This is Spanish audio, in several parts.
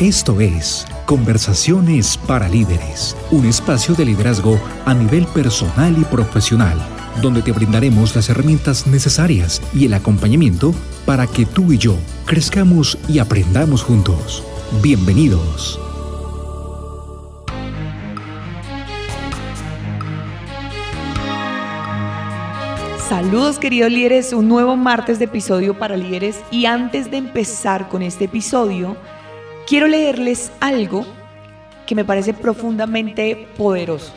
Esto es Conversaciones para Líderes, un espacio de liderazgo a nivel personal y profesional, donde te brindaremos las herramientas necesarias y el acompañamiento para que tú y yo crezcamos y aprendamos juntos. Bienvenidos. Saludos queridos líderes, un nuevo martes de episodio para líderes y antes de empezar con este episodio, quiero leerles algo que me parece profundamente poderoso.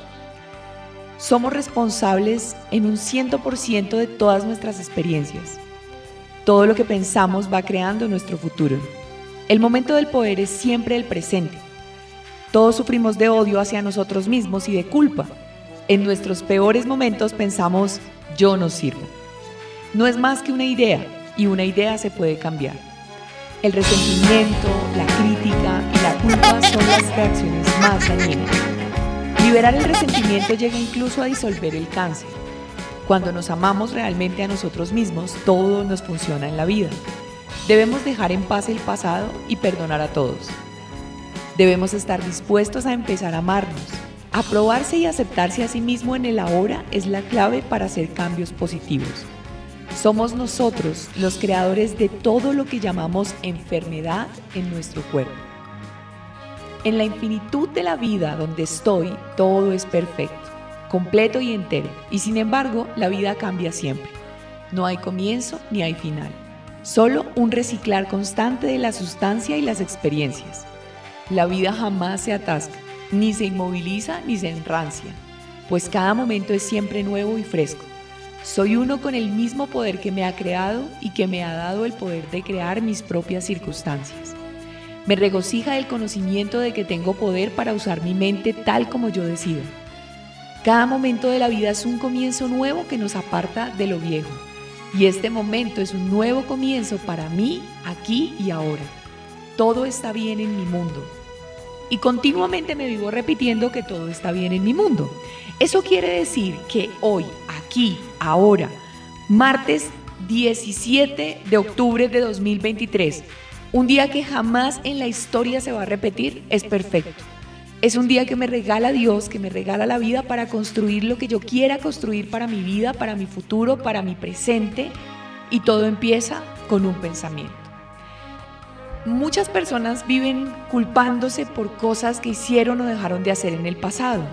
Somos responsables en un 100% de todas nuestras experiencias. Todo lo que pensamos va creando nuestro futuro. El momento del poder es siempre el presente. Todos sufrimos de odio hacia nosotros mismos y de culpa. En nuestros peores momentos pensamos, yo no sirvo. No es más que una idea y una idea se puede cambiar. El resentimiento, la crítica y la culpa son las reacciones más dañinas. Liberar el resentimiento llega incluso a disolver el cáncer. Cuando nos amamos realmente a nosotros mismos, todo nos funciona en la vida. Debemos dejar en paz el pasado y perdonar a todos. Debemos estar dispuestos a empezar a amarnos. Aprobarse y aceptarse a sí mismo en el ahora es la clave para hacer cambios positivos. Somos nosotros los creadores de todo lo que llamamos enfermedad en nuestro cuerpo. En la infinitud de la vida donde estoy, todo es perfecto, completo y entero, y sin embargo la vida cambia siempre. No hay comienzo ni hay final, solo un reciclar constante de la sustancia y las experiencias. La vida jamás se atasca, ni se inmoviliza ni se enrancia, pues cada momento es siempre nuevo y fresco soy uno con el mismo poder que me ha creado y que me ha dado el poder de crear mis propias circunstancias. Me regocija el conocimiento de que tengo poder para usar mi mente tal como yo decido. Cada momento de la vida es un comienzo nuevo que nos aparta de lo viejo. Y este momento es un nuevo comienzo para mí, aquí y ahora. Todo está bien en mi mundo. Y continuamente me vivo repitiendo que todo está bien en mi mundo. Eso quiere decir que hoy, aquí, ahora, martes 17 de octubre de 2023, un día que jamás en la historia se va a repetir, es perfecto. Es un día que me regala Dios, que me regala la vida para construir lo que yo quiera construir para mi vida, para mi futuro, para mi presente. Y todo empieza con un pensamiento. Muchas personas viven culpándose por cosas que hicieron o dejaron de hacer en el pasado.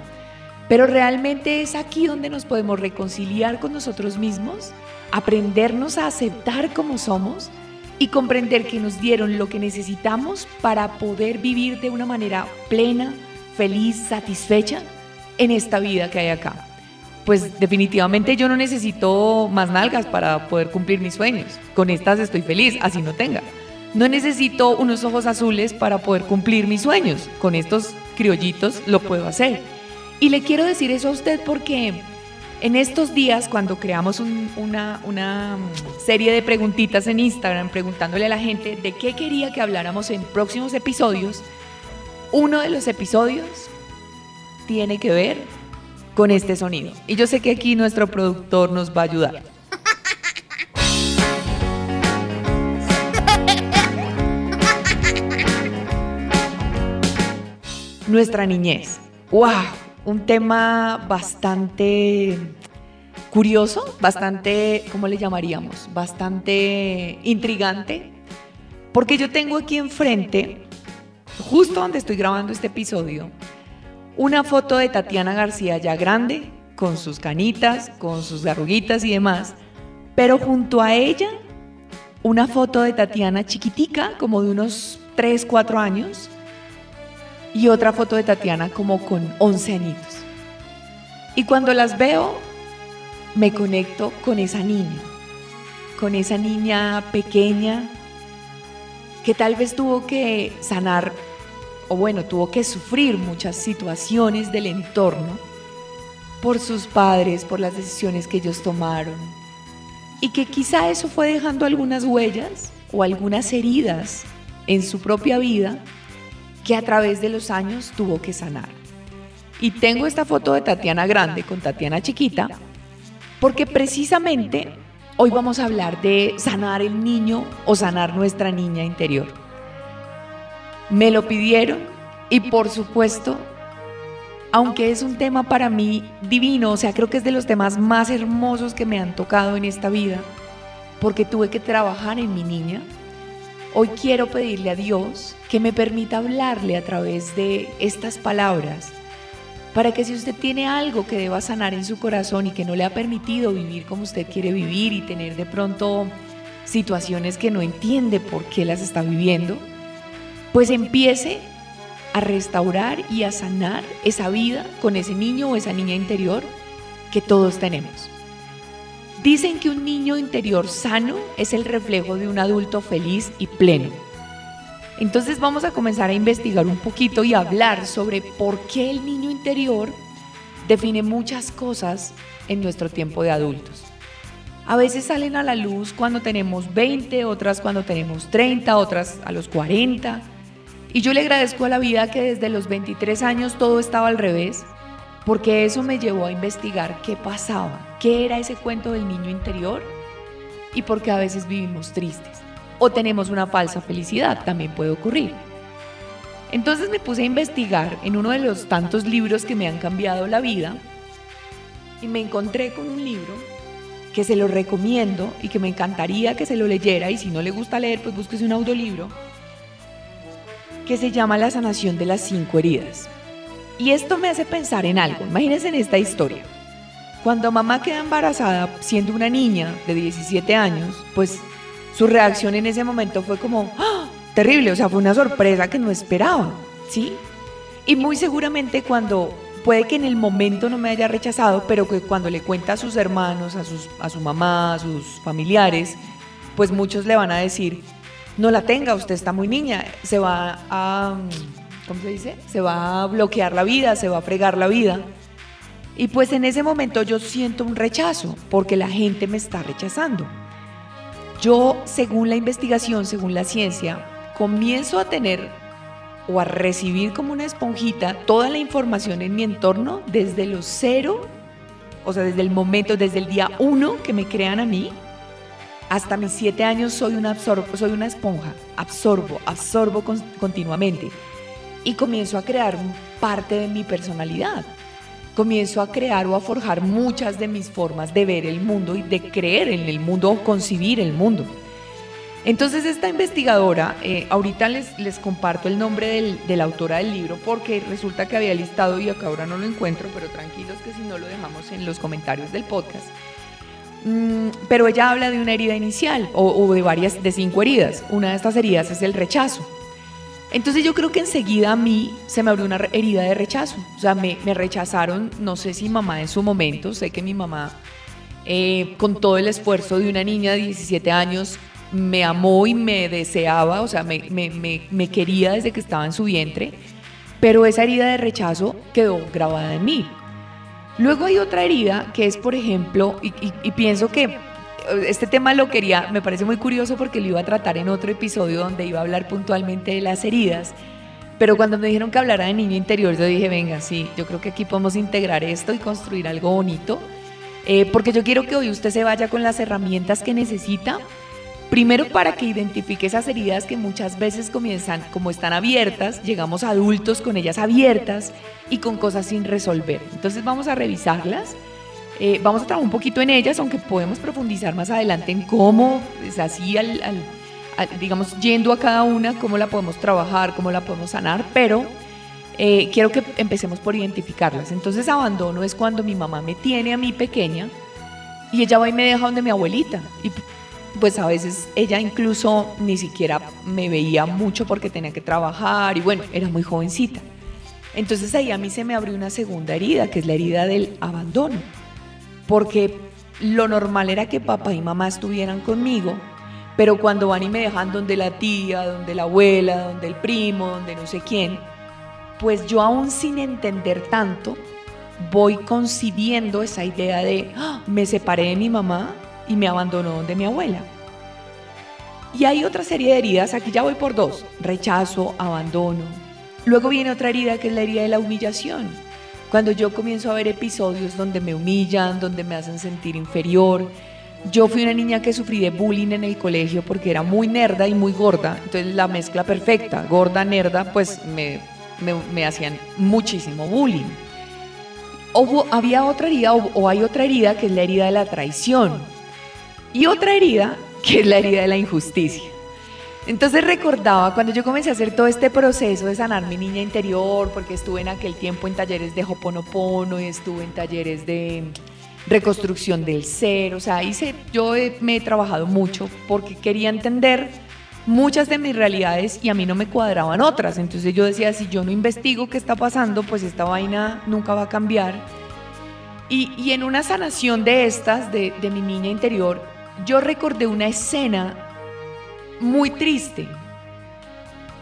Pero realmente es aquí donde nos podemos reconciliar con nosotros mismos, aprendernos a aceptar como somos y comprender que nos dieron lo que necesitamos para poder vivir de una manera plena, feliz, satisfecha en esta vida que hay acá. Pues definitivamente yo no necesito más nalgas para poder cumplir mis sueños. Con estas estoy feliz, así no tenga. No necesito unos ojos azules para poder cumplir mis sueños. Con estos criollitos lo puedo hacer. Y le quiero decir eso a usted porque en estos días, cuando creamos una, una serie de preguntitas en Instagram preguntándole a la gente de qué quería que habláramos en próximos episodios, uno de los episodios tiene que ver con este sonido. Y yo sé que aquí nuestro productor nos va a ayudar. Nuestra niñez. ¡Wow! Un tema bastante curioso, bastante, ¿cómo le llamaríamos? Bastante intrigante, porque yo tengo aquí enfrente, justo donde estoy grabando este episodio, una foto de Tatiana García ya grande, con sus canitas, con sus arruguitas y demás, pero junto a ella una foto de Tatiana chiquitica, como de unos 3, 4 años, y otra foto de Tatiana como con 11 añitos. Y cuando las veo, me conecto con esa niña, con esa niña pequeña que tal vez tuvo que sanar, o bueno, tuvo que sufrir muchas situaciones del entorno por sus padres, por las decisiones que ellos tomaron, y que quizá eso fue dejando algunas huellas o algunas heridas en su propia vida que a través de los años tuvo que sanar. Y tengo esta foto de Tatiana grande con Tatiana chiquita, porque precisamente hoy vamos a hablar de sanar el niño o sanar nuestra niña interior. me lo pidieron y por supuesto, aunque es un tema para mí divino, o sea, creo que es de los temas más hermosos que me han tocado en esta vida, porque tuve que trabajar en mi niña, hoy quiero pedirle a Dios que me permita hablarle a través de estas palabras, para que si usted tiene algo que deba sanar en su corazón y que no le ha permitido vivir como usted quiere vivir y tener de pronto situaciones que no entiende por qué las está viviendo, pues empiece a restaurar y a sanar esa vida con ese niño o esa niña interior que todos tenemos. Dicen que un niño interior sano es el reflejo de un adulto feliz y pleno. Entonces vamos a comenzar a investigar un poquito y hablar sobre por qué el niño interior define muchas cosas en nuestro tiempo de adultos. A veces salen a la luz cuando tenemos 20, otras cuando tenemos 30, otras a los 40 y yo le agradezco a la vida que desde los 23 años todo estaba al revés, porque eso me llevó a investigar qué pasaba, qué era ese cuento del niño interior y por qué a veces vivimos tristes o tenemos una falsa felicidad, también puede ocurrir. Entonces me puse a investigar en uno de los tantos libros que me han cambiado la vida y me encontré con un libro que se lo recomiendo y que me encantaría que se lo leyera y si no le gusta leer pues búsquese un audiolibro que se llama La sanación de las cinco heridas. Y esto me hace pensar en algo. Imagínense en esta historia. Cuando mamá queda embarazada siendo una niña de 17 años, pues su reacción en ese momento fue como, ¡Ah! terrible, o sea, fue una sorpresa que no esperaba, ¿sí? Y muy seguramente cuando, puede que en el momento no me haya rechazado, pero que cuando le cuenta a sus hermanos, a, sus, a su mamá, a sus familiares, pues muchos le van a decir, no la tenga, usted está muy niña, se va a, ¿cómo se dice? Se va a bloquear la vida, se va a fregar la vida. Y pues en ese momento yo siento un rechazo, porque la gente me está rechazando. Yo, según la investigación, según la ciencia, comienzo a tener o a recibir como una esponjita toda la información en mi entorno desde los cero, o sea, desde el momento, desde el día uno que me crean a mí, hasta mis siete años soy una, soy una esponja, absorbo, absorbo continuamente y comienzo a crear parte de mi personalidad. Comienzo a crear o a forjar muchas de mis formas de ver el mundo y de creer en el mundo o concebir el mundo. Entonces esta investigadora, eh, ahorita les, les comparto el nombre del, de la autora del libro porque resulta que había listado y acá ahora no lo encuentro, pero tranquilos que si no lo dejamos en los comentarios del podcast. Mm, pero ella habla de una herida inicial o, de varias, de cinco heridas. Una de estas heridas es el rechazo. Entonces yo creo que enseguida a mí se me abrió una herida de rechazo. O sea, me, rechazaron, no sé si mamá en su momento, sé que mi mamá, eh, con todo el esfuerzo de una niña de 17 años, me amó y me deseaba, o sea, me, quería desde que estaba en su vientre, pero esa herida de rechazo quedó grabada en mí. Luego hay otra herida que es, por ejemplo, y, pienso que este tema lo quería, me parece muy curioso porque lo iba a tratar en otro episodio donde iba a hablar puntualmente de las heridas. Pero cuando me dijeron que hablara de niño interior, yo dije, venga, sí, yo creo que aquí podemos integrar esto y construir algo bonito. Eh, porque yo quiero que hoy usted se vaya con las herramientas que necesita Primero para que identifique esas heridas que muchas veces comienzan, como están abiertas, llegamos adultos con ellas abiertas y con cosas sin resolver. Entonces vamos a revisarlas, eh, vamos a trabajar un poquito en ellas, aunque podemos profundizar más adelante en cómo, es así, digamos, yendo a cada una, cómo la podemos trabajar, cómo la podemos sanar, pero eh, quiero que empecemos por identificarlas. Entonces abandono es cuando mi mamá me tiene a mí pequeña y ella va y me deja donde mi abuelita. Y pues a veces ella incluso ni siquiera me veía mucho porque tenía que trabajar y bueno, era muy jovencita. Entonces ahí a mí se me abrió una segunda herida, que es la herida del abandono, porque lo normal era que papá y mamá estuvieran conmigo, pero cuando van y me dejan donde la tía, donde la abuela, donde el primo, donde no sé quién, pues yo aún sin entender tanto, voy concibiendo esa idea de, ¡Ah! me separé de mi mamá y me abandonó donde mi abuela. Y hay otra serie de heridas, aquí ya voy por dos, rechazo, abandono. Luego viene otra herida que es la herida de la humillación. Cuando yo comienzo a ver episodios donde me humillan, donde me hacen sentir inferior, yo fui una niña que sufrí de bullying en el colegio porque era muy nerda y muy gorda. Entonces la mezcla perfecta, gorda, nerda, pues me, me, hacían muchísimo bullying. O, había otra herida o, hay otra herida que es la herida de la traición. Y otra herida que es la herida de la injusticia. Entonces recordaba cuando yo comencé a hacer todo este proceso de sanar mi niña interior, porque estuve en aquel tiempo en talleres de Hoponopono y estuve en talleres de reconstrucción del ser, o sea, hice, yo me he trabajado mucho porque quería entender muchas de mis realidades y a mí no me cuadraban otras. Entonces yo decía, si yo no investigo qué está pasando, pues esta vaina nunca va a cambiar. Y, en una sanación de estas, de, de mi niña interior, yo recordé una escena muy triste.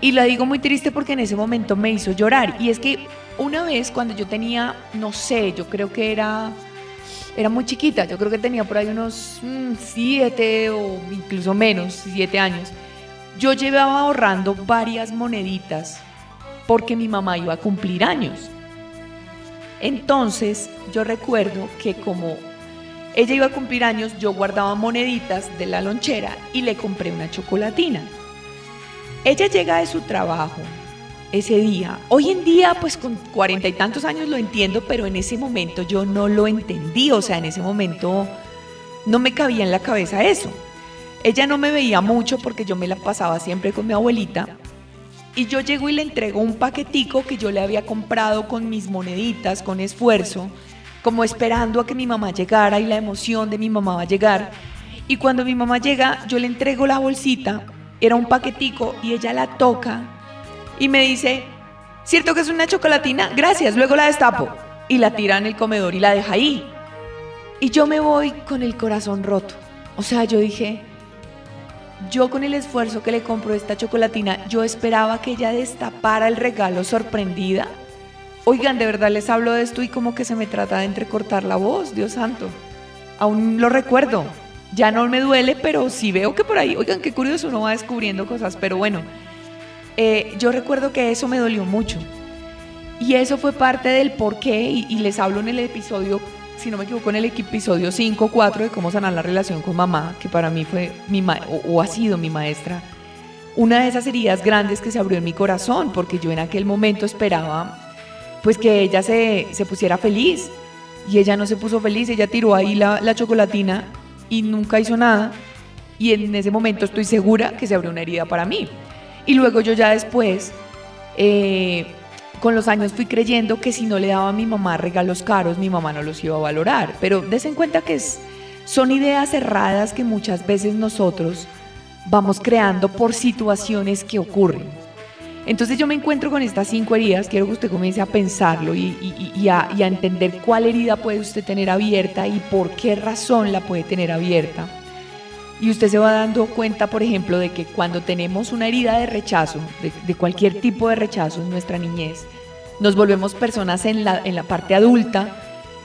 Y la digo muy triste porque en ese momento me hizo llorar. Y es que una vez cuando yo tenía, no sé, yo creo que era era muy chiquita, yo creo que tenía por ahí unos mm, siete o incluso menos, siete años. Yo llevaba ahorrando varias moneditas porque mi mamá iba a cumplir años. Entonces yo recuerdo que como ella iba a cumplir años, yo guardaba moneditas de la lonchera y le compré una chocolatina. Ella llega de su trabajo, ese día. Hoy en día, pues con cuarenta y tantos años lo entiendo, pero en ese momento yo no lo entendí, o sea, en ese momento no me cabía en la cabeza eso. Ella no me veía mucho porque yo me la pasaba siempre con mi abuelita. Y yo llego y le entrego un paquetico que yo le había comprado con mis moneditas, con esfuerzo, como esperando a que mi mamá llegara y la emoción de mi mamá va a llegar. Y cuando mi mamá llega, yo le entrego la bolsita, era un paquetico y ella la toca y me dice, ¿cierto que es una chocolatina? Gracias, luego la destapo. Y la tira en el comedor y la deja ahí. Y yo me voy con el corazón roto. O sea, yo dije, yo con el esfuerzo que le compro esta chocolatina, yo esperaba que ella destapara el regalo sorprendida. Oigan, de verdad les hablo de esto y como que se me trata de entrecortar la voz, Dios santo. Aún lo recuerdo. Ya no me duele, pero sí veo que por ahí, oigan, qué curioso, uno va descubriendo cosas, pero bueno, eh, yo recuerdo que eso me dolió mucho. Y eso fue parte del por qué, y, les hablo en el episodio, si no me equivoco, en el episodio 5 4 de cómo sanar la relación con mamá, que para mí fue mi o, ha sido mi maestra. Una de esas heridas grandes que se abrió en mi corazón, porque yo en aquel momento esperaba pues que ella se, se pusiera feliz. Y ella no se puso feliz, ella tiró ahí la, la chocolatina y nunca hizo nada. Y en ese momento estoy segura que se abrió una herida para mí. Y luego yo ya después, eh, con los años fui creyendo que si no le daba a mi mamá regalos caros, mi mamá no los iba a valorar. Pero des en cuenta que son ideas erradas que muchas veces nosotros vamos creando por situaciones que ocurren. Entonces yo me encuentro con estas cinco heridas, quiero que usted comience a pensarlo y, a, y, a, entender cuál herida puede usted tener abierta y por qué razón la puede tener abierta. Y usted se va dando cuenta, por ejemplo, de que cuando tenemos una herida de rechazo, de, cualquier tipo de rechazo en nuestra niñez, nos volvemos personas en la, en la parte adulta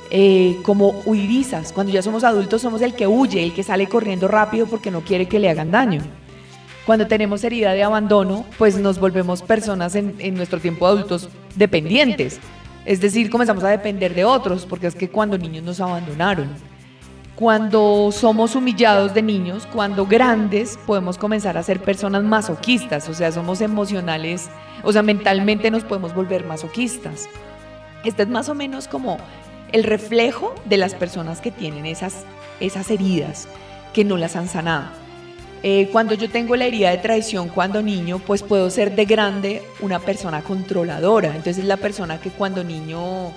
eh, como huidizas. Cuando ya somos adultos somos el que huye, el que sale corriendo rápido porque no quiere que le hagan daño. Cuando tenemos herida de abandono, pues nos volvemos personas en, nuestro tiempo adultos dependientes. Es decir, comenzamos a depender de otros, porque es que cuando niños nos abandonaron cuando somos humillados de niños, cuando grandes podemos comenzar a ser personas masoquistas, o sea, somos emocionales, o sea, mentalmente nos podemos volver masoquistas. Este es más o menos como el reflejo de las personas que tienen esas, esas heridas, que no las han sanado. Eh, cuando yo tengo la herida de traición cuando niño, pues puedo ser de grande una persona controladora. Entonces la persona que cuando niño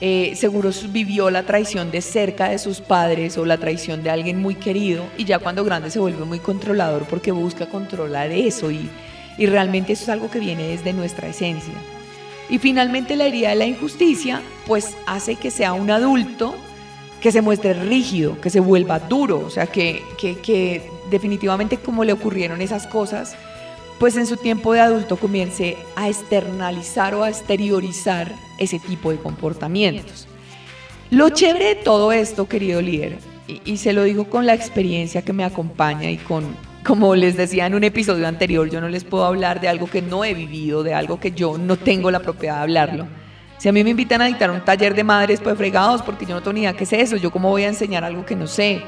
eh, seguro vivió la traición de cerca de sus padres o la traición de alguien muy querido y ya cuando grande se vuelve muy controlador porque busca controlar eso y, y realmente eso es algo que viene desde nuestra esencia. Y finalmente la herida de la injusticia pues hace que sea un adulto que se muestre rígido, que se vuelva duro, o sea, que, que, que definitivamente como le ocurrieron esas cosas, pues en su tiempo de adulto comience a externalizar o a exteriorizar ese tipo de comportamientos. Lo chévere de todo esto, querido líder, y, se lo digo con la experiencia que me acompaña y con, como les decía en un episodio anterior, yo no les puedo hablar de algo que no he vivido, de algo que yo no tengo la propiedad de hablarlo. Si a mí me invitan a dictar un taller de madres pues fregados porque yo no tengo ni idea qué es eso, yo cómo voy a enseñar algo que no sé.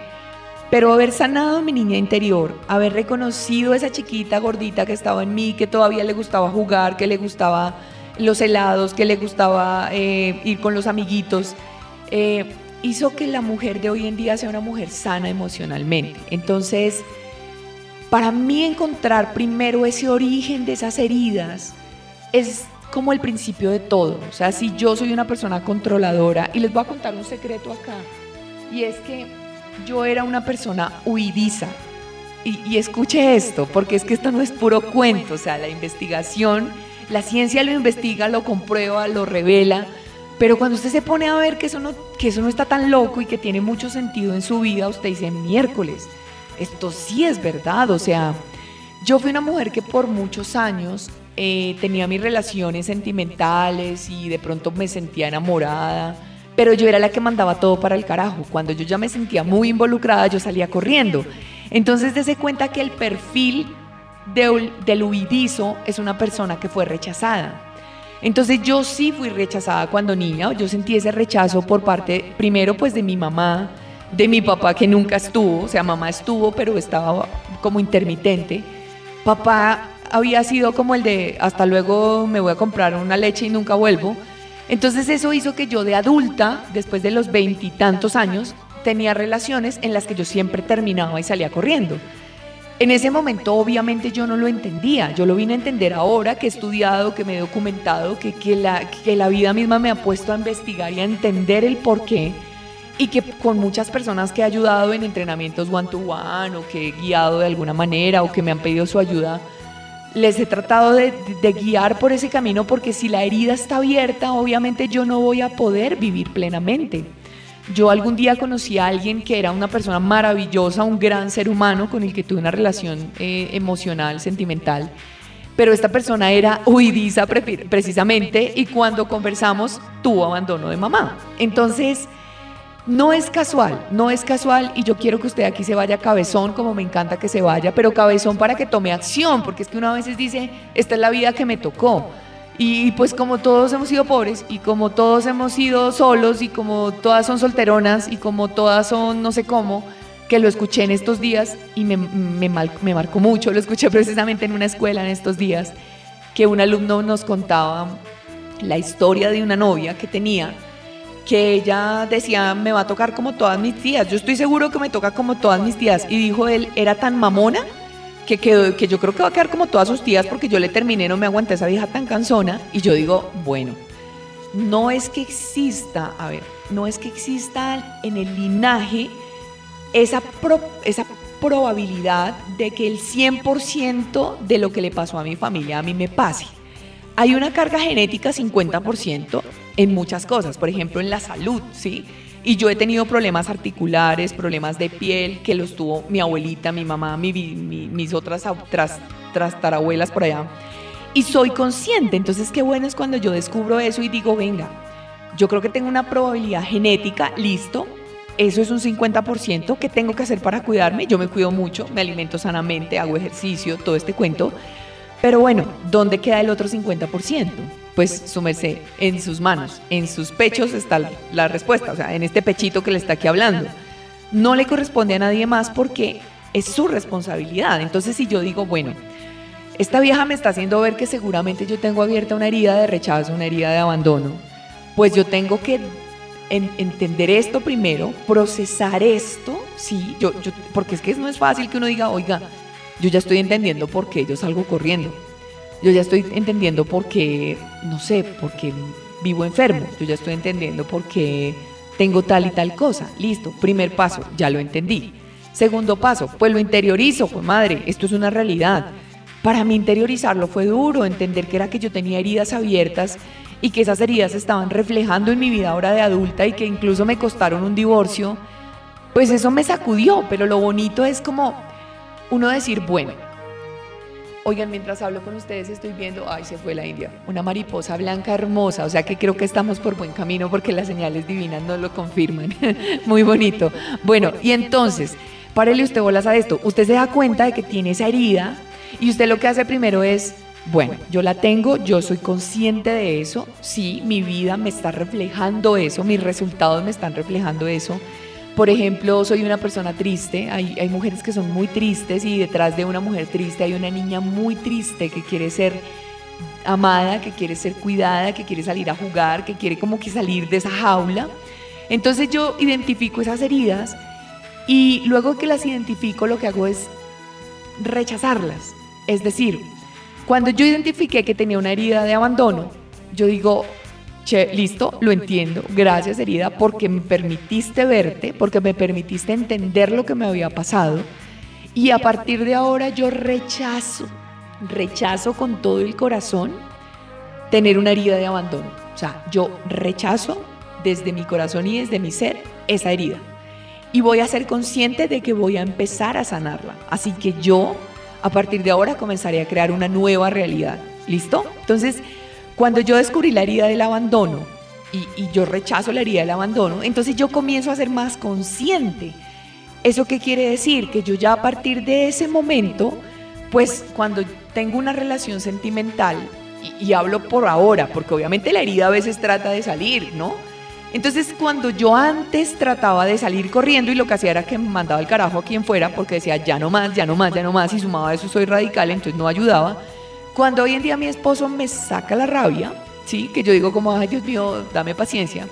Pero haber sanado mi niña interior, haber reconocido esa chiquita gordita que estaba en mí, que todavía le gustaba jugar, que le gustaba los helados, que le gustaba eh, ir con los amiguitos, eh, hizo que la mujer de hoy en día sea una mujer sana emocionalmente. Entonces, para mí encontrar primero ese origen de esas heridas es como el principio de todo. O sea, si yo soy una persona controladora, y les voy a contar un secreto acá, y es que yo era una persona huidiza. Y, escuche esto, porque es que esto no es puro cuento, o sea, la investigación, la ciencia lo investiga, lo comprueba, lo revela, pero cuando usted se pone a ver que eso no, que eso no está tan loco y que tiene mucho sentido en su vida, usted dice, miércoles, esto sí es verdad, o sea, yo fui una mujer que por muchos años eh, tenía mis relaciones sentimentales y de pronto me sentía enamorada, pero yo era la que mandaba todo para el carajo. Cuando yo ya me sentía muy involucrada, yo salía corriendo. Entonces, dése cuenta que el perfil del huidizo es una persona que fue rechazada. Entonces yo sí fui rechazada cuando niña, yo sentí ese rechazo por parte, primero pues de mi mamá, de mi papá que nunca estuvo, o sea, mamá estuvo, pero estaba como intermitente. Papá había sido como el de, hasta luego me voy a comprar una leche y nunca vuelvo. Entonces eso hizo que yo de adulta, después de los veintitantos años, tenía relaciones en las que yo siempre terminaba y salía corriendo. En ese momento obviamente yo no lo entendía, yo lo vine a entender ahora que he estudiado, que me he documentado, que, que, la, que la vida misma me ha puesto a investigar y a entender el por qué y que con muchas personas que he ayudado en entrenamientos one to one o que he guiado de alguna manera o que me han pedido su ayuda, les he tratado de, guiar por ese camino porque si la herida está abierta, obviamente yo no voy a poder vivir plenamente. Yo algún día conocí a alguien que era una persona maravillosa, un gran ser humano con el que tuve una relación eh, emocional, sentimental, pero esta persona era huidiza precisamente y cuando conversamos tuvo abandono de mamá. Entonces, no es casual, no es casual y yo quiero que usted aquí se vaya cabezón, como me encanta que se vaya, pero cabezón para que tome acción, porque es que una veces dice, esta es la vida que me tocó. Y pues como todos hemos sido pobres y como todos hemos sido solos y como todas son solteronas y como todas son no sé cómo, que lo escuché en estos días y me, me marcó mucho, lo escuché precisamente en una escuela en estos días, que un alumno nos contaba la historia de una novia que tenía que ella decía, me va a tocar como todas mis tías. Yo estoy seguro que me toca como todas mis tías. Y dijo él, era tan mamona que, quedó, que yo creo que va a quedar como todas sus tías porque yo le terminé, no me aguanté esa vieja tan cansona. Y yo digo, bueno, no es que exista, a ver, no es que exista en el linaje esa, esa probabilidad de que el 100% de lo que le pasó a mi familia a mí me pase. Hay una carga genética 50% en muchas cosas, por ejemplo en la salud, ¿sí? Y yo he tenido problemas articulares, problemas de piel, que los tuvo mi abuelita, mi mamá, mis otras tras, tarabuelas por allá. Y soy consciente, entonces qué bueno es cuando yo descubro eso y digo, venga, yo creo que tengo una probabilidad genética, listo, eso es un 50% que tengo que hacer para cuidarme, yo me cuido mucho, me alimento sanamente, hago ejercicio, todo este cuento, pero bueno, ¿dónde queda el otro 50%? Pues su en sus manos, en sus pechos está la respuesta, o sea, en este pechito que le está aquí hablando. No le corresponde a nadie más porque es su responsabilidad. Entonces, si yo digo, bueno, esta vieja me está haciendo ver que seguramente yo tengo abierta una herida de rechazo, una herida de abandono, pues yo tengo que entender esto primero, procesar esto, sí, yo, porque es que no es fácil que uno diga, oiga, yo ya estoy entendiendo por qué yo salgo corriendo. Yo ya estoy entendiendo por qué, no sé, por qué vivo enfermo. Yo ya estoy entendiendo por qué tengo tal y tal cosa. Listo, primer paso, ya lo entendí. Segundo paso, pues lo interiorizo, pues madre, esto es una realidad. Para mí interiorizarlo fue duro, entender que era que yo tenía heridas abiertas y que esas heridas estaban reflejando en mi vida ahora de adulta y que incluso me costaron un divorcio. Pues eso me sacudió, pero lo bonito es como uno decir, bueno, oigan, mientras hablo con ustedes estoy viendo, ay, se fue la India, una mariposa blanca hermosa, o sea que creo que estamos por buen camino porque las señales divinas nos lo confirman. Muy bonito. Bueno, y entonces, párele usted bolas a esto, usted se da cuenta de que tiene esa herida y usted lo que hace primero es, bueno, yo la tengo, yo soy consciente de eso, sí, mi vida me está reflejando eso, mis resultados me están reflejando eso Por ejemplo, soy una persona triste, hay, hay mujeres que son muy tristes y detrás de una mujer triste hay una niña muy triste que quiere ser amada, que quiere ser cuidada, que quiere salir a jugar, que quiere como que salir de esa jaula. Entonces yo identifico esas heridas y luego que las identifico lo que hago es rechazarlas. Es decir, cuando yo identifiqué que tenía una herida de abandono, yo digo, listo, lo entiendo, gracias herida, porque me permitiste verte, porque me permitiste entender lo que me había pasado. Y a partir de ahora yo rechazo, rechazo con todo el corazón tener una herida de abandono. O sea, yo rechazo desde mi corazón y desde mi ser esa herida. Y voy a ser consciente de que voy a empezar a sanarla. Así que yo, a partir de ahora, comenzaré a crear una nueva realidad. ¿Listo? Entonces, cuando yo descubrí la herida del abandono y, yo rechazo la herida del abandono, entonces yo comienzo a ser más consciente. ¿Eso qué quiere decir? Que yo ya a partir de ese momento, pues cuando tengo una relación sentimental, y, y hablo por ahora, porque obviamente la herida a veces trata de salir, ¿no? Entonces, cuando yo antes trataba de salir corriendo y lo que hacía era que me mandaba el carajo a quien fuera porque decía ya no más, ya no más, ya no más, y sumaba eso soy radical, entonces no ayudaba, cuando hoy en día mi esposo me saca la rabia, ¿sí? que yo digo como, ay Dios mío, dame paciencia,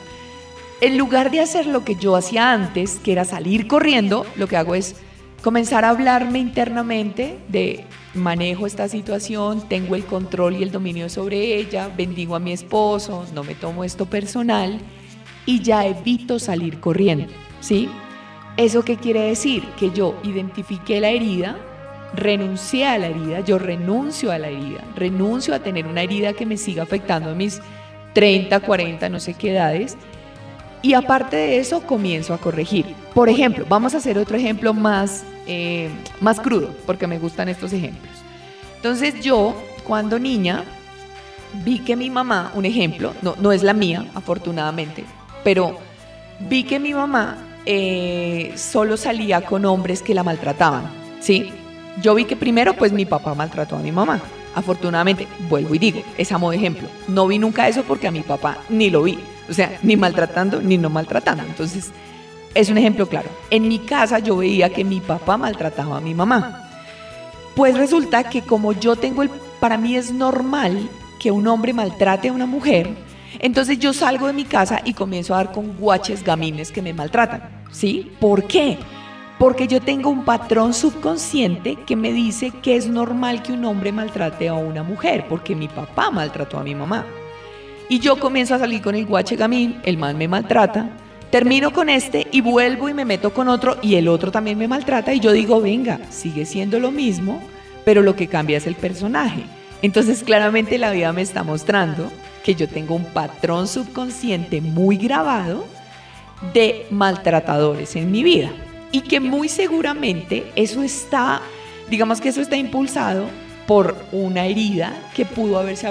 en lugar de hacer lo que yo hacía antes, que era salir corriendo, lo que hago es comenzar a hablarme internamente de manejo esta situación, tengo el control y el dominio sobre ella, bendigo a mi esposo, no me tomo esto personal y ya evito salir corriendo, ¿sí? ¿Eso qué quiere decir? Que yo identifiqué la herida, renuncié a la herida, yo renuncio a la herida, renuncio a tener una herida que me siga afectando a mis 30, 40, no sé qué edades. Y aparte de eso, comienzo a corregir. Por ejemplo, vamos a hacer otro ejemplo más, eh, más crudo, porque me gustan estos ejemplos. Entonces yo, cuando niña, vi que mi mamá, un ejemplo, no, no es la mía, afortunadamente, pero vi que mi mamá eh, solo salía con hombres que la maltrataban, ¿sí? Yo vi que primero pues mi papá maltrató a mi mamá. Afortunadamente, vuelvo y digo, es amo de ejemplo. No vi nunca eso porque a mi papá ni lo vi. O sea, ni maltratando ni no maltratando. Entonces, es un ejemplo claro. En mi casa yo veía que mi papá maltrataba a mi mamá. Pues resulta que como yo tengo el... Para mí es normal que un hombre maltrate a una mujer. Entonces yo salgo de mi casa y comienzo a dar con guaches gamines que me maltratan. ¿Sí? ¿Por qué? Porque yo tengo un patrón subconsciente que me dice que es normal que un hombre maltrate a una mujer, porque mi papá maltrató a mi mamá. Y yo comienzo a salir con el guache gamín, el man me maltrata, termino con este y vuelvo y me meto con otro y el otro también me maltrata y yo digo, venga, sigue siendo lo mismo, pero lo que cambia es el personaje. Entonces claramente la vida me está mostrando que yo tengo un patrón subconsciente muy grabado de maltratadores en mi vida y que muy seguramente eso está, digamos que eso está impulsado por una herida que pudo haberse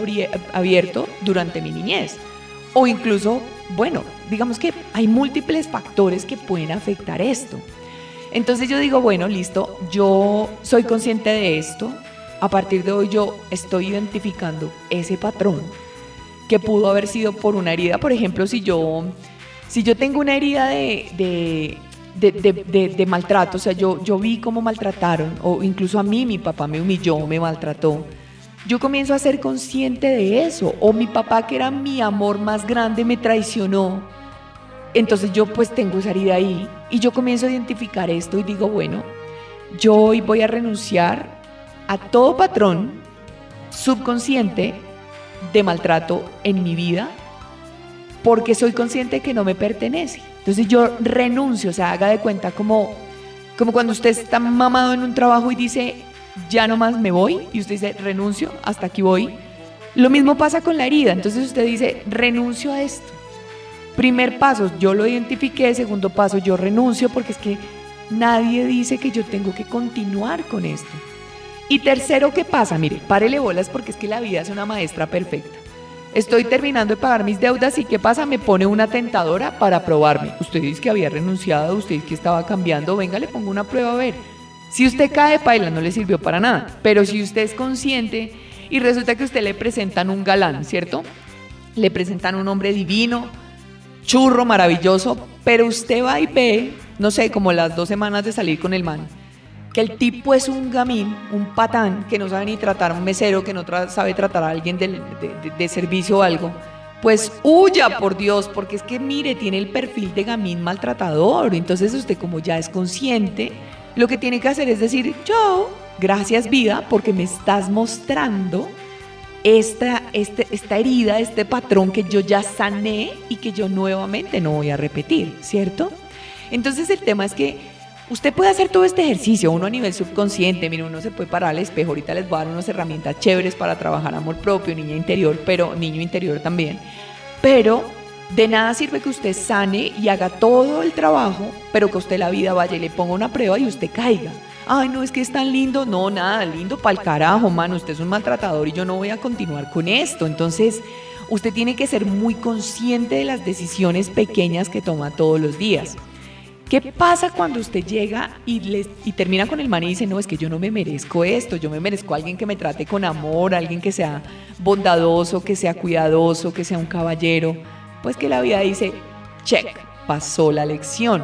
abierto durante mi niñez. O incluso, bueno, digamos que hay múltiples factores que pueden afectar esto. Entonces yo digo, bueno, listo, yo soy consciente de esto. A partir de hoy yo estoy identificando ese patrón que pudo haber sido por una herida. Por ejemplo, si yo, si yo tengo una herida de de, maltrato. O sea, yo, yo vi cómo maltrataron, o incluso a mí mi papá me humilló, me maltrató. Yo comienzo a ser consciente de eso. O mi papá, que era mi amor más grande, me traicionó. Entonces yo pues tengo esa herida ahí. Y yo comienzo a identificar esto y digo, bueno, yo hoy voy a renunciar a todo patrón subconsciente de maltrato en mi vida porque soy consciente que no me pertenece. Entonces yo renuncio, o sea, haga de cuenta como, como cuando usted está mamado en un trabajo y dice, ya no más me voy, y usted dice, renuncio, hasta aquí voy. Lo mismo pasa con la herida, entonces usted dice, renuncio a esto. Primer paso, yo lo identifiqué, segundo paso, yo renuncio porque es que nadie dice que yo tengo que continuar con esto. Y tercero, ¿qué pasa? Mire, párele bolas porque es que la vida es una maestra perfecta. Estoy terminando de pagar mis deudas y ¿qué pasa? Me pone una tentadora para probarme. Usted dice que había renunciado, usted dice que estaba cambiando, venga, le pongo una prueba a ver. Si usted cae paila no le sirvió para nada, pero si usted es consciente y resulta que usted le presentan un galán, ¿cierto? Le presentan un hombre divino, churro, maravilloso, pero usted va y ve no sé, como las dos semanas de salir con el man, que el tipo es un gamín, un patán, que no sabe ni tratar a un mesero, que no sabe tratar a alguien de, de servicio o algo, pues huya por Dios, porque es que mire, tiene el perfil de gamín maltratador. Entonces usted como ya es consciente, lo que tiene que hacer es decir, yo, gracias vida, porque me estás mostrando esta, este, esta herida, este patrón que yo ya sané y que yo nuevamente no voy a repetir, ¿cierto? Entonces el tema es que usted puede hacer todo este ejercicio, uno a nivel subconsciente, mire, uno se puede parar al espejo, ahorita les voy a dar unas herramientas chéveres para trabajar amor propio, niña interior, pero niño interior también, pero de nada sirve que usted sane y haga todo el trabajo, pero que usted la vida vaya y le ponga una prueba y usted caiga ay, no, es que es tan lindo. No, nada, lindo para el carajo, mano. Usted es un maltratador y yo no voy a continuar con esto. Entonces, usted tiene que ser muy consciente de las decisiones pequeñas que toma todos los días. ¿Qué pasa cuando usted llega y, y termina con el man y dice, no, es que yo no me merezco esto, yo me merezco a alguien que me trate con amor, alguien que sea bondadoso, que sea cuidadoso, que sea un caballero? Pues que la vida dice, check, pasó la lección.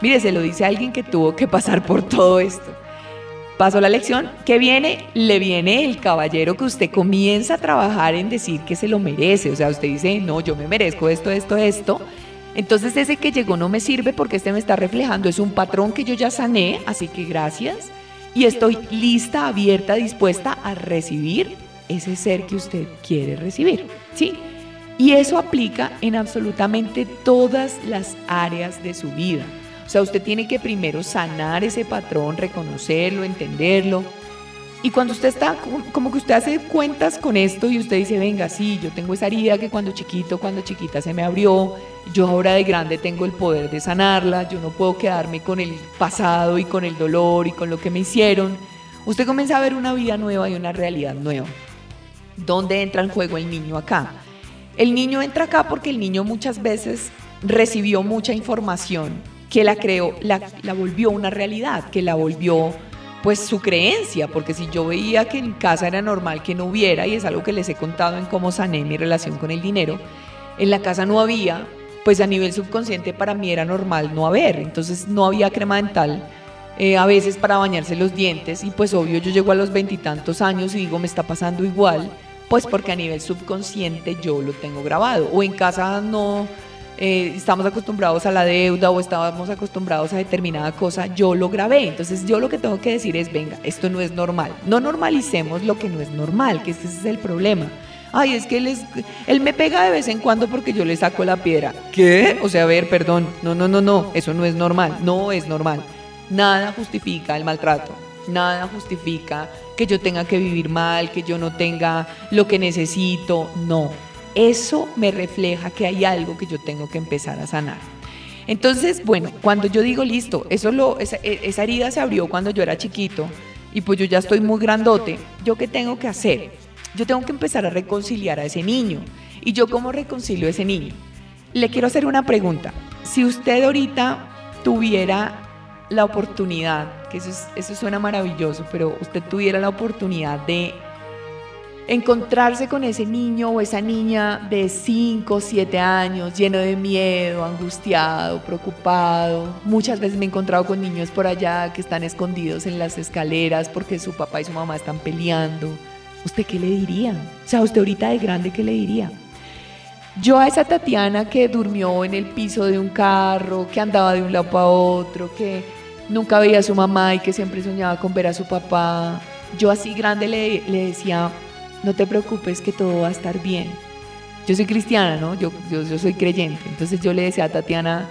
Mire, se lo dice alguien que tuvo que pasar por todo esto pasó la lección, ¿qué viene? Le viene el caballero que usted comienza a trabajar en decir que se lo merece. O sea, usted dice, no, yo me merezco esto, esto, esto. Entonces ese que llegó no me sirve porque este me está reflejando, es un patrón que yo ya sané, así que gracias. Y estoy lista, abierta, dispuesta a recibir ese ser que usted quiere recibir. ¿Sí? Y eso aplica en absolutamente todas las áreas de su vida. O sea, usted tiene que primero sanar ese patrón, reconocerlo, entenderlo. Y cuando usted está, como que usted hace cuentas con esto y usted dice, venga, sí, yo tengo esa herida que cuando chiquito, cuando chiquita se me abrió, yo ahora de grande tengo el poder de sanarla, yo no puedo quedarme con el pasado y con el dolor y con lo que me hicieron. Usted comienza a ver una vida nueva y una realidad nueva. ¿Dónde entra en juego el niño acá? El niño entra acá porque el niño muchas veces recibió mucha información que la creó, la, volvió una realidad, que la volvió pues su creencia, porque si yo veía que en casa era normal que no hubiera, y es algo que les he contado en cómo sané mi relación con el dinero, en la casa no había, pues a nivel subconsciente para mí era normal no haber, entonces no había crema dental, eh, a veces para bañarse los dientes, y pues obvio yo llego a los veintitantos años y digo me está pasando igual, pues porque a nivel subconsciente yo lo tengo grabado, o en casa no eh, estamos acostumbrados a la deuda o estábamos acostumbrados a determinada cosa, yo lo grabé. Entonces yo lo que tengo que decir es, venga, esto no es normal. No normalicemos lo que no es normal, que ese es el problema. Ay, es que él, es, él me pega de vez en cuando porque yo le saco la piedra. ¿Qué? O sea, a ver, perdón. No, no, no, no. Eso no es normal. No es normal. Nada justifica el maltrato. Nada justifica que yo tenga que vivir mal, que yo no tenga lo que necesito. No eso me refleja que hay algo que yo tengo que empezar a sanar. Entonces, bueno, cuando yo digo listo, eso lo, esa, e, esa herida se abrió cuando yo era chiquito y pues yo ya estoy muy grandote, ¿yo qué tengo que hacer? Yo tengo que empezar a reconciliar a ese niño. ¿Y yo cómo reconcilio a ese niño? Le quiero hacer una pregunta. Si usted ahorita tuviera la oportunidad, que eso, eso suena maravilloso, pero usted tuviera la oportunidad de encontrarse con ese niño o esa niña de 5 o 7 años lleno de miedo, angustiado, preocupado. Muchas veces me he encontrado con niños por allá que están escondidos en las escaleras porque su papá y su mamá están peleando. ¿Usted qué le diría? O sea, usted ahorita de grande, ¿qué le diría? Yo a esa Tatiana que durmió en el piso de un carro, que andaba de un lado para otro, que nunca veía a su mamá y que siempre soñaba con ver a su papá, yo así grande le, le decía, no te preocupes que todo va a estar bien. Yo soy cristiana, ¿no? Yo, yo, soy creyente. Entonces yo le decía a Tatiana,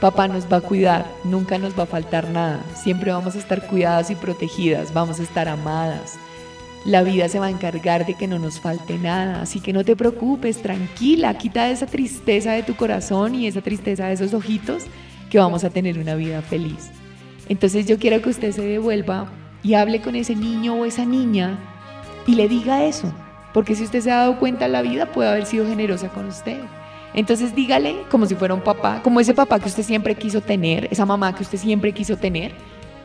papá nos va a cuidar, nunca nos va a faltar nada, siempre vamos a estar cuidadas y protegidas, vamos a estar amadas. La vida se va a encargar de que no nos falte nada, así que no te preocupes, tranquila, quita esa tristeza de tu corazón y esa tristeza de esos ojitos, que vamos a tener una vida feliz. Entonces yo quiero que usted se devuelva y hable con ese niño o esa niña y le diga eso, porque si usted se ha dado cuenta, la vida puede haber sido generosa con usted. Entonces dígale como si fuera un papá, como ese papá que usted siempre quiso tener, esa mamá que usted siempre quiso tener,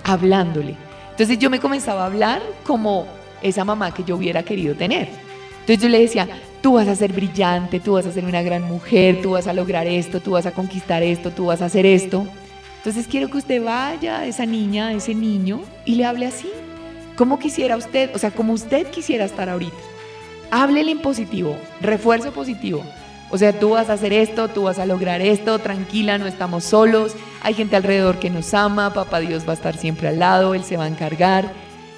hablándole. Entonces yo me comenzaba a hablar como esa mamá que yo hubiera querido tener. Entonces yo le decía, tú vas a ser brillante, tú vas a ser una gran mujer, tú vas a lograr esto, tú vas a conquistar esto, tú vas a hacer esto. Entonces quiero que usted vaya a esa niña, a ese niño, y le hable así. ¿Cómo quisiera usted? O sea, como usted quisiera estar ahorita. Háblele en positivo, refuerzo positivo. O sea, tú vas a hacer esto, tú vas a lograr esto, tranquila, no estamos solos, hay gente alrededor que nos ama, papá Dios va a estar siempre al lado, Él se va a encargar.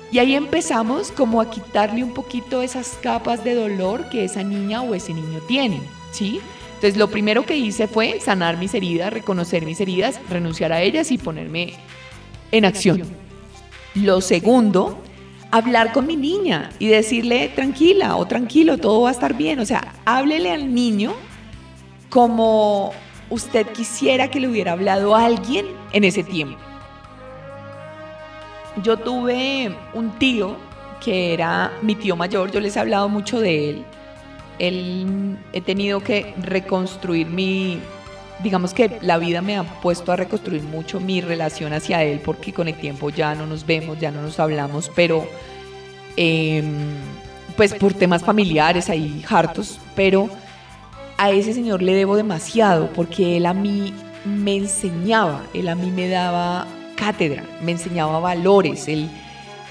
Y ahí empezamos como a quitarle un poquito esas capas de dolor que esa niña o ese niño tiene, ¿sí? Entonces lo primero que hice fue sanar mis heridas, reconocer mis heridas, renunciar a ellas y ponerme en acción. Lo segundo hablar con mi niña y decirle tranquila o tranquilo, todo va a estar bien. O sea, háblele al niño como usted quisiera que le hubiera hablado a alguien en ese tiempo. Yo tuve un tío que era mi tío mayor, yo les he hablado mucho de él. Él he tenido que reconstruir mi, digamos que la vida me ha puesto a reconstruir mucho mi relación hacia él porque con el tiempo ya no nos vemos, ya no nos hablamos, pero em, pues por temas familiares ahí hartos, pero a ese señor le debo demasiado porque él a mí me enseñaba, él a mí me daba cátedra, me enseñaba valores, él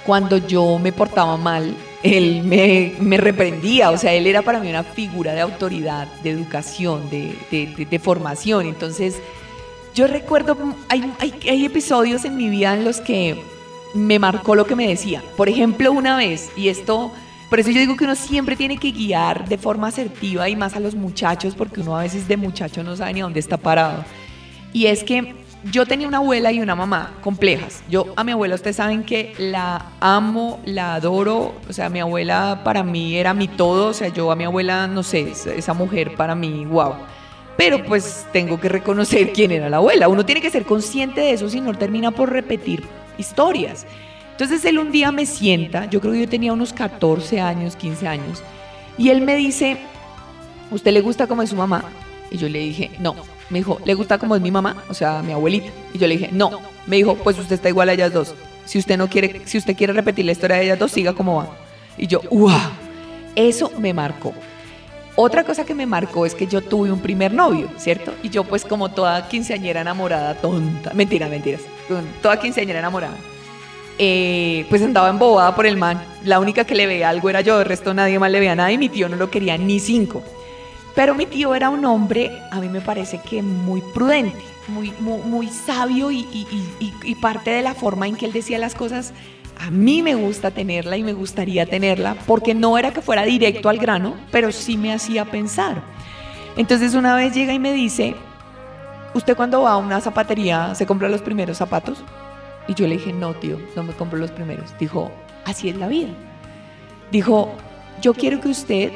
cuando yo me portaba mal, él me, reprendía, o sea, él era para mí una figura de autoridad, de educación, de, formación. Entonces, yo recuerdo, hay, hay, episodios en mi vida en los que me marcó lo que me decía. Por ejemplo, una vez, y esto, por eso yo digo que uno siempre tiene que guiar de forma asertiva y más a los muchachos, porque uno a veces de muchacho no sabe ni a dónde está parado. Y es que yo tenía una abuela y una mamá complejas. Yo a mi abuela, ustedes saben que la amo, la adoro. O sea, mi abuela para mí era mi todo. O sea, yo a mi abuela, no sé, esa mujer para mí, wow. Pero pues tengo que reconocer quién era la abuela. Uno tiene que ser consciente de eso, si no termina por repetir historias. Entonces él un día me sienta, yo creo que yo tenía unos 14 años, 15 años, y él me dice, ¿usted le gusta como es su mamá? Y yo le dije, no. Me dijo, ¿le gusta como es mi mamá? O sea, mi abuelita. Y yo le dije, no. Me dijo, pues usted está igual a ellas dos. Si usted no quiere, si usted quiere repetir la historia de ellas dos, siga como va. Y yo, ¡wow! Eso me marcó. Otra cosa que me marcó es que yo tuve un primer novio, ¿cierto? Y yo pues como toda quinceañera enamorada, tonta, mentira, mentiras, toda quinceañera enamorada, eh, pues andaba embobada por el man. La única que le veía algo era yo, el resto nadie más le veía nada y mi tío no lo quería ni cinco. Pero mi tío era un hombre, a mí me parece que muy prudente, muy, muy, sabio y, y, parte de la forma en que él decía las cosas, a mí me gusta tenerla y me gustaría tenerla, porque no era que fuera directo al grano, pero sí me hacía pensar. Entonces una vez llega y me dice, ¿usted cuando va a una zapatería se compra los primeros zapatos? Y yo le dije, no, tío, no me compro los primeros. Dijo, así es la vida. Dijo, yo quiero que usted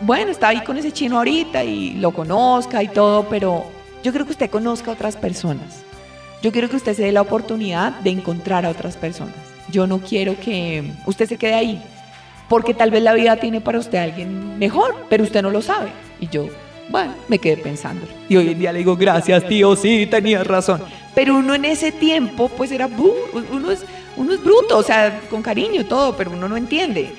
bueno, está ahí con ese chino ahorita y lo conozca y todo, pero yo quiero que usted conozca a otras personas. Yo quiero que usted se dé la oportunidad de encontrar a otras personas. Yo no quiero que usted se quede ahí, porque tal vez la vida tiene para usted a alguien mejor, pero usted no lo sabe. Y yo, bueno, me quedé pensando. Y hoy en día le digo, gracias tío, sí, tenías razón. Pero uno en ese tiempo, pues era, uno es, uno es bruto, o sea, con cariño todo, pero uno no entiende.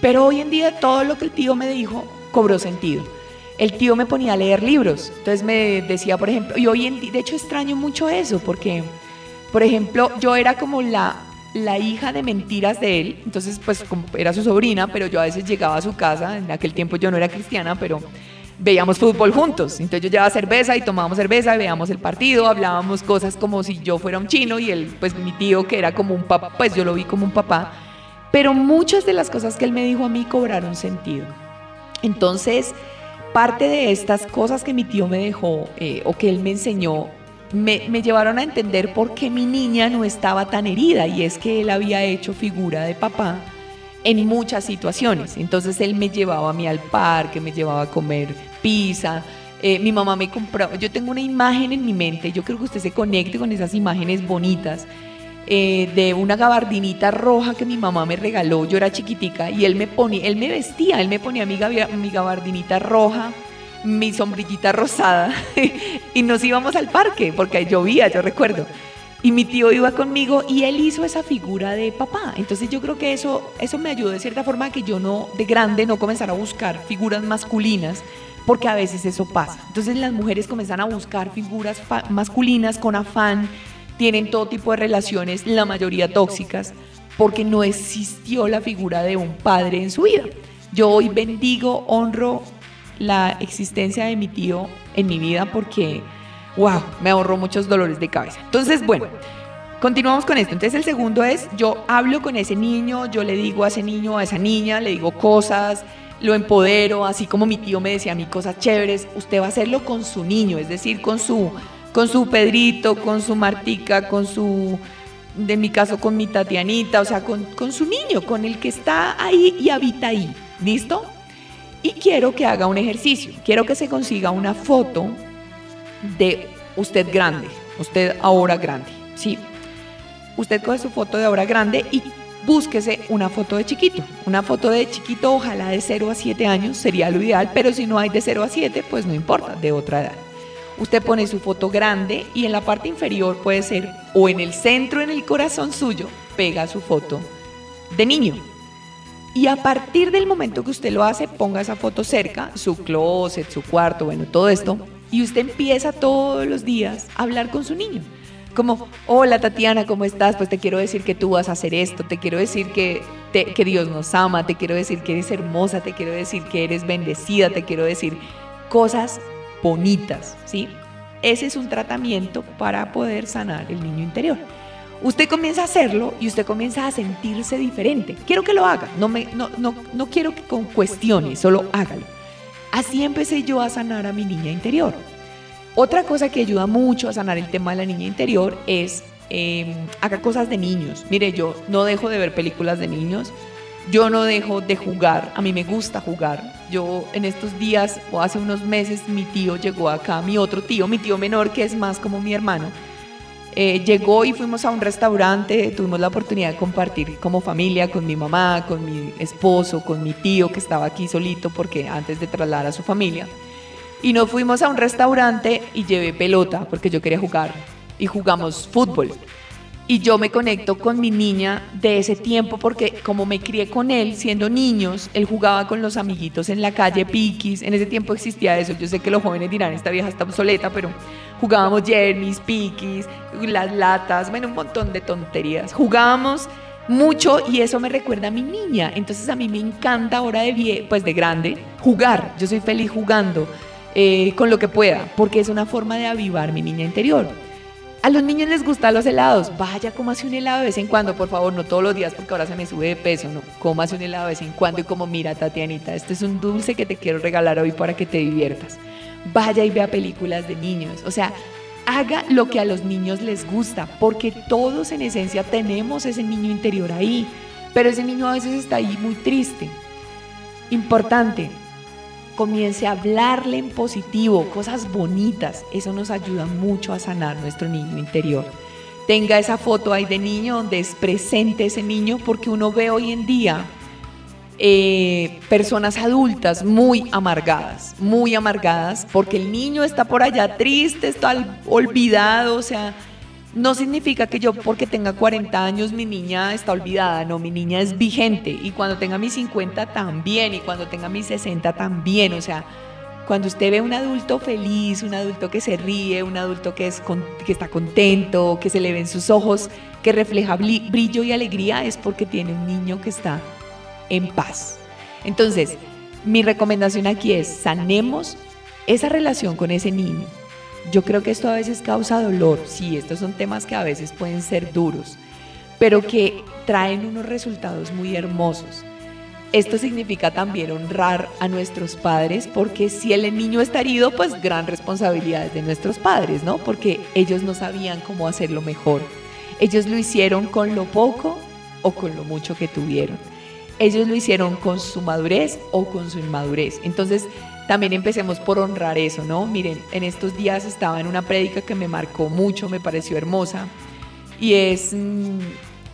Pero hoy en día todo lo que el tío me dijo cobró sentido. El tío me ponía a leer libros, entonces me decía, por ejemplo, y hoy en día, de hecho extraño mucho eso, porque, por ejemplo, yo era como la, la hija de mentiras de él, entonces pues era su sobrina, pero yo a veces llegaba a su casa, en aquel tiempo yo no era cristiana, pero veíamos fútbol juntos. Entonces yo llevaba cerveza y tomábamos cerveza y veíamos el partido, hablábamos cosas como si yo fuera un chino y él, pues mi tío que era como un papá, pues yo lo vi como un papá. Pero muchas de las cosas que él me dijo a mí cobraron sentido. Entonces, parte de estas cosas que mi tío me dejó eh, o que él me enseñó me, llevaron a entender por qué mi niña no estaba tan herida y es que él había hecho figura de papá en muchas situaciones. Entonces él me llevaba a mí al parque, me llevaba a comer pizza. Eh, mi mamá me compraba, yo tengo una imagen en mi mente, yo creo que usted se conecte con esas imágenes bonitas eh, de una gabardinita roja que mi mamá me regaló, yo era chiquitica, y él me ponía, él me vestía, él me ponía mi, mi gabardinita roja, mi sombrillita rosada, y nos íbamos al parque, porque llovía, yo recuerdo. Y mi tío iba conmigo y él hizo esa figura de papá. Entonces yo creo que eso, eso me ayudó de cierta forma que yo no, de grande, no comenzara a buscar figuras masculinas porque a veces eso pasa. Entonces las mujeres comienzan a buscar figuras masculinas con afán, tienen todo tipo de relaciones, la mayoría tóxicas, porque no existió la figura de un padre en su vida. Yo hoy bendigo, honro la existencia de mi tío en mi vida porque, wow, me ahorró muchos dolores de cabeza. Entonces, bueno, continuamos con esto. Entonces el segundo es, yo hablo con ese niño, yo le digo a ese niño, a esa niña, le digo cosas, lo empodero, así como mi tío me decía a mí cosas chéveres, usted va a hacerlo con su niño, es decir, con su, con su Pedrito, con su Martica, con su, de mi caso, con mi Tatianita, o sea, con, su niño, con el que está ahí y habita ahí. ¿Listo? Y quiero que haga un ejercicio. Quiero que se consiga una foto de usted grande, usted ahora grande. ¿sí? Usted coge su foto de ahora grande y búsquese una foto de chiquito. Una foto de chiquito, ojalá de 0 a 7 años, sería lo ideal, pero si no hay de 0 a 7, pues no importa, de otra edad. Usted pone su foto grande y en la parte inferior puede ser, o en el centro, en el corazón suyo, pega su foto de niño. Y a partir del momento que usted lo hace, ponga esa foto cerca, su closet, su cuarto, bueno, todo esto, y usted empieza todos los días a hablar con su niño. Como, hola Tatiana, ¿cómo estás? Pues te quiero decir que tú vas a hacer esto, te quiero decir que, que Dios nos ama, te quiero decir que eres hermosa, te quiero decir que eres bendecida, te quiero decir cosas bonitas, ¿sí? Ese es un tratamiento para poder sanar el niño interior. Usted comienza a hacerlo y usted comienza a sentirse diferente. Quiero que lo haga, no, me, no, no, no quiero que con cuestiones, solo hágalo. Así empecé yo a sanar a mi niña interior. Otra cosa que ayuda mucho a sanar el tema de la niña interior es eh, haga cosas de niños. Mire, yo no dejo de ver películas de niños, yo no dejo de jugar, a mí me gusta jugar. Yo en estos días o hace unos meses mi tío llegó acá, mi otro tío, mi tío menor que es más como mi hermano eh, llegó y fuimos a un restaurante, tuvimos la oportunidad de compartir como familia con mi mamá, con mi esposo, con mi tío que estaba aquí solito porque antes de trasladar a su familia. Y nos fuimos a un restaurante y llevé pelota porque yo quería jugar y jugamos fútbol y yo me conecto con mi niña de ese tiempo porque como me crié con él siendo niños, él jugaba con los amiguitos en la calle Piquis, en ese tiempo existía eso, yo sé que los jóvenes dirán, esta vieja está obsoleta, pero jugábamos jermis, Piquis, las latas, bueno, un montón de tonterías. Jugábamos mucho y eso me recuerda a mi niña, entonces a mí me encanta ahora de vie pues de grande jugar, yo soy feliz jugando eh, con lo que pueda, porque es una forma de avivar mi niña interior. A los niños les gustan los helados. Vaya, cómase un helado de vez en cuando, por favor, no todos los días porque ahora se me sube de peso, no. Cómase un helado de vez en cuando y como, mira, Tatianita, este es un dulce que te quiero regalar hoy para que te diviertas. Vaya y vea películas de niños. O sea, haga lo que a los niños les gusta, porque todos en esencia tenemos ese niño interior ahí, pero ese niño a veces está ahí muy triste. Importante, comience a hablarle en positivo, cosas bonitas. Eso nos ayuda mucho a sanar nuestro niño interior. Tenga esa foto ahí de niño donde es presente ese niño porque uno ve hoy en día eh, personas adultas muy amargadas, muy amargadas porque el niño está por allá triste, está olvidado, o sea, no significa que yo porque tenga 40 años mi niña está olvidada, no, mi niña es vigente. Y cuando tenga mis 50 también. Y cuando tenga mis 60 también, o sea, cuando usted ve un adulto feliz, un adulto que se ríe, un adulto que, es que está contento, que se le ven sus ojos, que refleja brillo y alegría, es porque tiene un niño que está en paz. Entonces, mi recomendación aquí es, sanemos esa relación con ese niño yo creo que esto a veces causa dolor, sí, estos son temas que a veces pueden ser duros, pero que traen unos resultados muy hermosos. Esto significa también honrar a nuestros padres, porque si el niño está herido, pues gran responsabilidad es de nuestros padres, ¿no? Porque ellos no sabían cómo hacerlo mejor. Ellos lo hicieron con lo poco o con lo mucho que tuvieron. Ellos lo hicieron con su madurez o con su inmadurez. Entonces, también empecemos por honrar eso, ¿no? Miren, en estos días estaba en una prédica que me marcó mucho, me pareció hermosa, y es mm,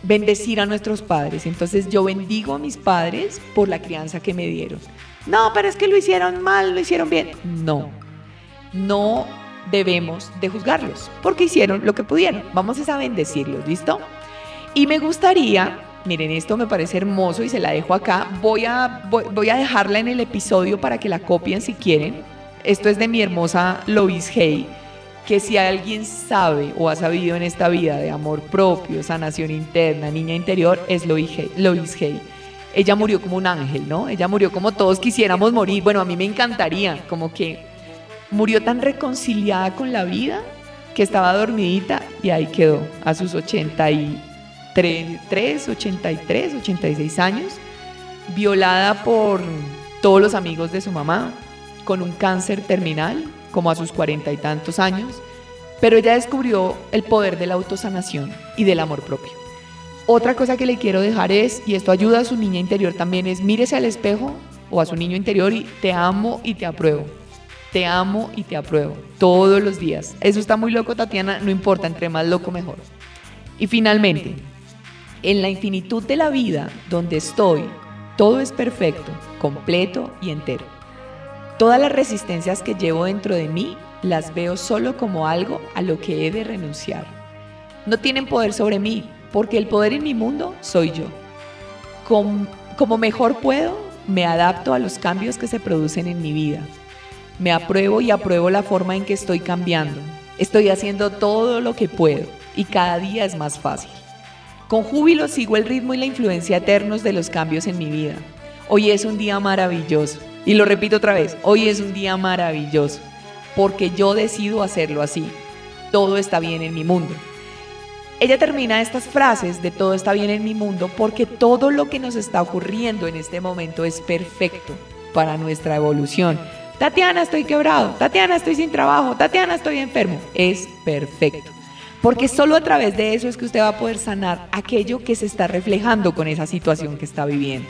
bendecir a nuestros padres. Entonces yo bendigo a mis padres por la crianza que me dieron. No, pero es que lo hicieron mal, lo hicieron bien. No, no debemos de juzgarlos, porque hicieron lo que pudieron. Vamos a bendecirlos, ¿listo? Y me gustaría Miren, esto me parece hermoso y se la dejo acá. Voy a, voy, a dejarla en el episodio para que la copien si quieren. Esto es de mi hermosa Lois Hay, que si alguien sabe o ha sabido en esta vida de amor propio, sanación interna, niña interior, es Lois Hay. Lois Hay. Ella murió como un ángel, ¿no? Ella murió como todos quisiéramos morir. Bueno, a mí me encantaría, como que murió tan reconciliada con la vida que estaba dormidita y ahí quedó a sus 83, 83, 86 años, violada por todos los amigos de su mamá, con un cáncer terminal, como a sus cuarenta y tantos años, pero ella descubrió el poder de la autosanación y del amor propio. Otra cosa que le quiero dejar es, y esto ayuda a su niña interior también, es mírese al espejo o a su niño interior y te amo y te apruebo. Te amo y te apruebo todos los días. Eso está muy loco, Tatiana, no importa, entre más loco mejor. Y finalmente, en la infinitud de la vida donde estoy, todo es perfecto, completo y entero. Todas las resistencias que llevo dentro de mí las veo solo como algo a lo que he de renunciar. No tienen poder sobre mí, porque el poder en mi mundo soy yo. Como, mejor puedo, me adapto a los cambios que se producen en mi vida. Me apruebo y apruebo la forma en que estoy cambiando. Estoy haciendo todo lo que puedo y cada día es más fácil. Con júbilo sigo el ritmo y la influencia eternos de los cambios en mi vida. Hoy es un día maravilloso. Y lo repito otra vez, hoy es un día maravilloso, porque yo decido hacerlo así. Todo está bien en mi mundo. Ella termina estas frases de todo está bien en mi mundo porque todo lo que nos está ocurriendo en este momento es perfecto para nuestra evolución. Tatiana, estoy quebrado. Tatiana, estoy sin trabajo. Tatiana, estoy enfermo. Es perfecto. Porque solo a través de eso es que usted va a poder sanar aquello que se está reflejando con esa situación que está viviendo.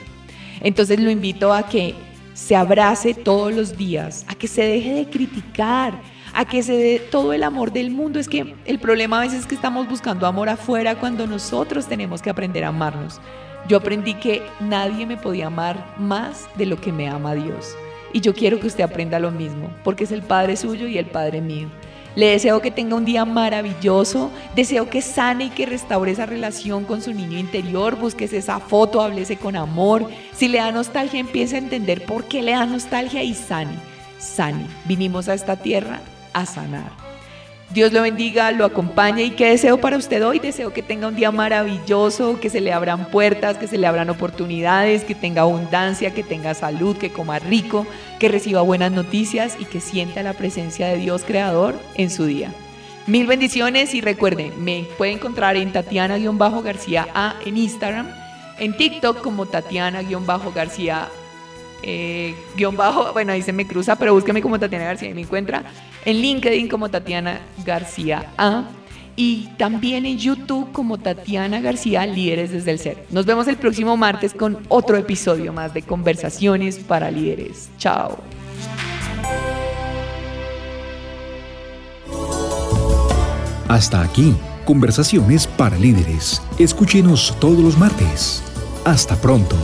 Entonces lo invito a que se abrace todos los días, a que se deje de criticar, a que se dé todo el amor del mundo. Es que el problema a veces es que estamos buscando amor afuera cuando nosotros tenemos que aprender a amarnos. Yo aprendí que nadie me podía amar más de lo que me ama Dios. Y yo quiero que usted aprenda lo mismo, porque es el Padre suyo y el Padre mío. Le deseo que tenga un día maravilloso, deseo que sane y que restaure esa relación con su niño interior, busques esa foto, háblese con amor. Si le da nostalgia, empiece a entender por qué le da nostalgia y sane, sane. Vinimos a esta tierra a sanar. Dios lo bendiga, lo acompañe y qué deseo para usted hoy. Deseo que tenga un día maravilloso, que se le abran puertas, que se le abran oportunidades, que tenga abundancia, que tenga salud, que coma rico, que reciba buenas noticias y que sienta la presencia de Dios Creador en su día. Mil bendiciones y recuerden, me puede encontrar en Tatiana-García A en Instagram, en TikTok como Tatiana-García eh, guion bajo, bueno, ahí se me cruza, pero búsqueme como Tatiana García y me encuentra en LinkedIn como Tatiana García A y también en YouTube como Tatiana García, Líderes desde el Ser. Nos vemos el próximo martes con otro episodio más de Conversaciones para Líderes. Chao. Hasta aquí, Conversaciones para Líderes. Escúchenos todos los martes. Hasta pronto.